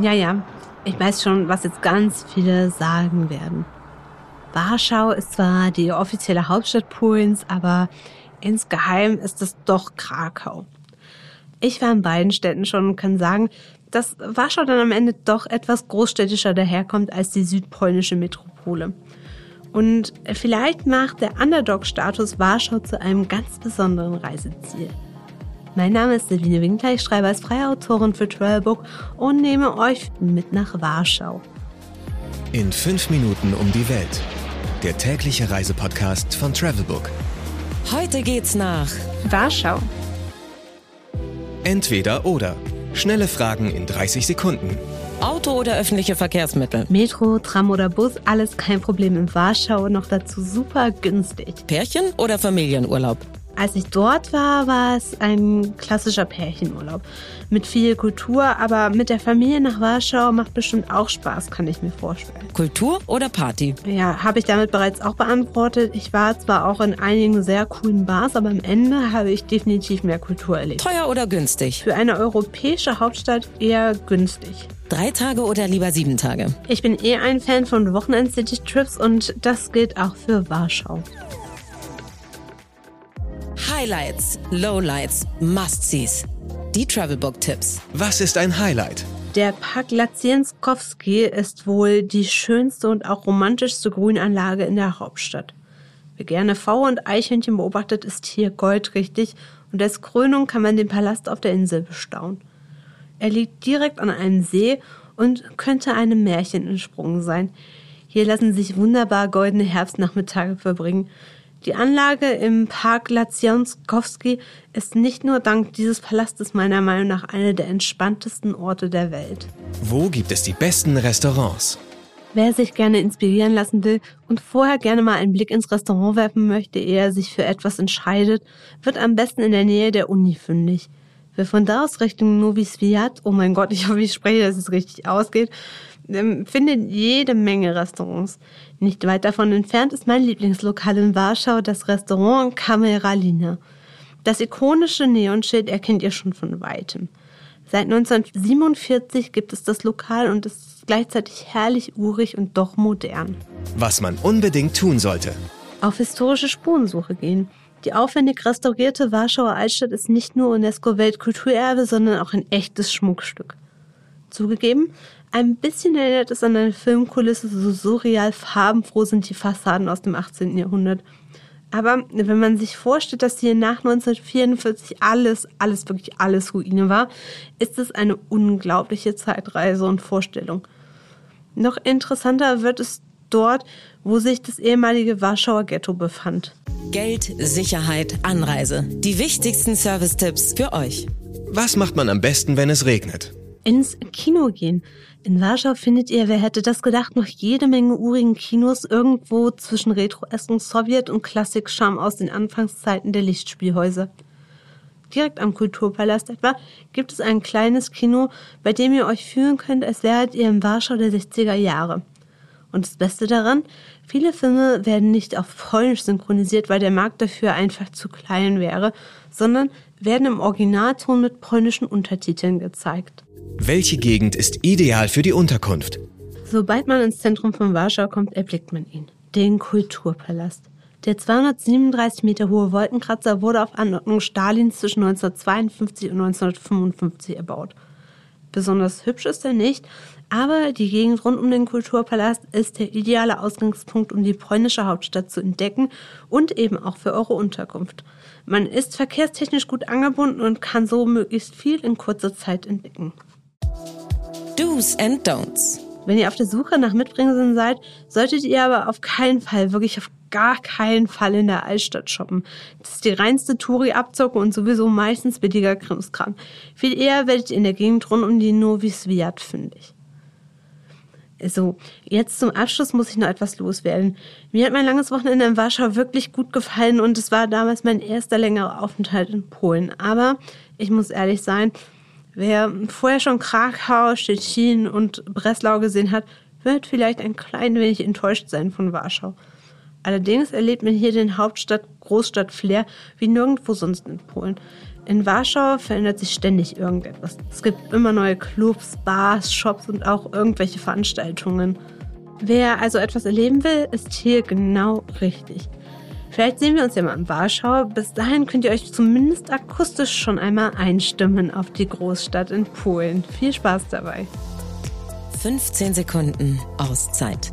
Ja, ja, ich weiß schon, was jetzt ganz viele sagen werden. Warschau ist zwar die offizielle Hauptstadt Polens, aber insgeheim ist es doch Krakau. Ich war in beiden Städten schon und kann sagen, dass Warschau dann am Ende doch etwas großstädtischer daherkommt als die südpolnische Metropole. Und vielleicht macht der Underdog-Status Warschau zu einem ganz besonderen Reiseziel. Mein Name ist Sabine Winkler, ich schreibe als freie Autorin für Travelbook und nehme euch mit nach Warschau. In fünf Minuten um die Welt. Der tägliche Reisepodcast von Travelbook. Heute geht's nach Warschau. Entweder oder. Schnelle Fragen in 30 Sekunden. Auto oder öffentliche Verkehrsmittel. Metro, Tram oder Bus, alles kein Problem in Warschau, noch dazu super günstig. Pärchen oder Familienurlaub. Als ich dort war, war es ein klassischer Pärchenurlaub. Mit viel Kultur, aber mit der Familie nach Warschau macht bestimmt auch Spaß, kann ich mir vorstellen. Kultur oder Party? Ja, habe ich damit bereits auch beantwortet. Ich war zwar auch in einigen sehr coolen Bars, aber am Ende habe ich definitiv mehr Kultur erlebt. Teuer oder günstig? Für eine europäische Hauptstadt eher günstig. Drei Tage oder lieber sieben Tage? Ich bin eh ein Fan von Wochenend-City-Trips und das gilt auch für Warschau. Highlights, Lowlights, Must-Sees. Die Travelbook-Tipps. Was ist ein Highlight? Der Park Lazienskowski ist wohl die schönste und auch romantischste Grünanlage in der Hauptstadt. Wer gerne V und Eichhörnchen beobachtet, ist hier goldrichtig und als Krönung kann man den Palast auf der Insel bestaunen. Er liegt direkt an einem See und könnte einem Märchen entsprungen sein. Hier lassen sich wunderbar goldene Herbstnachmittage verbringen. Die Anlage im Park Lazianskowski ist nicht nur dank dieses Palastes meiner Meinung nach einer der entspanntesten Orte der Welt. Wo gibt es die besten Restaurants? Wer sich gerne inspirieren lassen will und vorher gerne mal einen Blick ins Restaurant werfen möchte, ehe er sich für etwas entscheidet, wird am besten in der Nähe der Uni fündig. Wer von da aus Richtung Novi Sviat, oh mein Gott, ich hoffe, ich spreche, dass es richtig ausgeht, ähm, findet jede Menge Restaurants. Nicht weit davon entfernt ist mein Lieblingslokal in Warschau, das Restaurant Kameralina. Das ikonische Neonschild erkennt ihr schon von weitem. Seit 1947 gibt es das Lokal und es ist gleichzeitig herrlich urig und doch modern. Was man unbedingt tun sollte. Auf historische Spurensuche gehen. Die aufwendig restaurierte Warschauer Altstadt ist nicht nur UNESCO-Weltkulturerbe, sondern auch ein echtes Schmuckstück. Zugegeben, ein bisschen erinnert es an eine Filmkulisse, so surreal farbenfroh sind die Fassaden aus dem 18. Jahrhundert. Aber wenn man sich vorstellt, dass hier nach 1944 alles, alles, wirklich alles Ruine war, ist es eine unglaubliche Zeitreise und Vorstellung. Noch interessanter wird es dort, wo sich das ehemalige Warschauer Ghetto befand. Geld, Sicherheit, Anreise. Die wichtigsten Service-Tipps für euch. Was macht man am besten, wenn es regnet? ins Kino gehen. In Warschau findet ihr, wer hätte das gedacht, noch jede Menge urigen Kinos irgendwo zwischen retroesken Sowjet und Klassik-Charme aus den Anfangszeiten der Lichtspielhäuser. Direkt am Kulturpalast etwa gibt es ein kleines Kino, bei dem ihr euch fühlen könnt, als wäret ihr im Warschau der 60er Jahre. Und das Beste daran, viele Filme werden nicht auf Polnisch synchronisiert, weil der Markt dafür einfach zu klein wäre, sondern werden im Originalton mit polnischen Untertiteln gezeigt. Welche Gegend ist ideal für die Unterkunft? Sobald man ins Zentrum von Warschau kommt, erblickt man ihn. Den Kulturpalast. Der 237 Meter hohe Wolkenkratzer wurde auf Anordnung Stalins zwischen 1952 und 1955 erbaut. Besonders hübsch ist er nicht, aber die Gegend rund um den Kulturpalast ist der ideale Ausgangspunkt, um die polnische Hauptstadt zu entdecken und eben auch für eure Unterkunft. Man ist verkehrstechnisch gut angebunden und kann so möglichst viel in kurzer Zeit entdecken. Do's and Don'ts. Wenn ihr auf der Suche nach Mitbringseln seid, solltet ihr aber auf keinen Fall, wirklich auf gar keinen Fall in der Altstadt shoppen. Das ist die reinste Touri-Abzocke und sowieso meistens billiger Krimskram. Viel eher werdet ihr in der Gegend rund um die Novi Sviat fündig. So, jetzt zum Abschluss muss ich noch etwas loswerden. Mir hat mein langes Wochenende in Warschau wirklich gut gefallen und es war damals mein erster längerer Aufenthalt in Polen. Aber ich muss ehrlich sein, wer vorher schon Krakau, Stettin und Breslau gesehen hat, wird vielleicht ein klein wenig enttäuscht sein von Warschau. Allerdings erlebt man hier den Hauptstadt-Großstadt-Flair wie nirgendwo sonst in Polen. In Warschau verändert sich ständig irgendetwas. Es gibt immer neue Clubs, Bars, Shops und auch irgendwelche Veranstaltungen. Wer also etwas erleben will, ist hier genau richtig. Vielleicht sehen wir uns ja mal in Warschau. Bis dahin könnt ihr euch zumindest akustisch schon einmal einstimmen auf die Großstadt in Polen. Viel Spaß dabei. 15 Sekunden Auszeit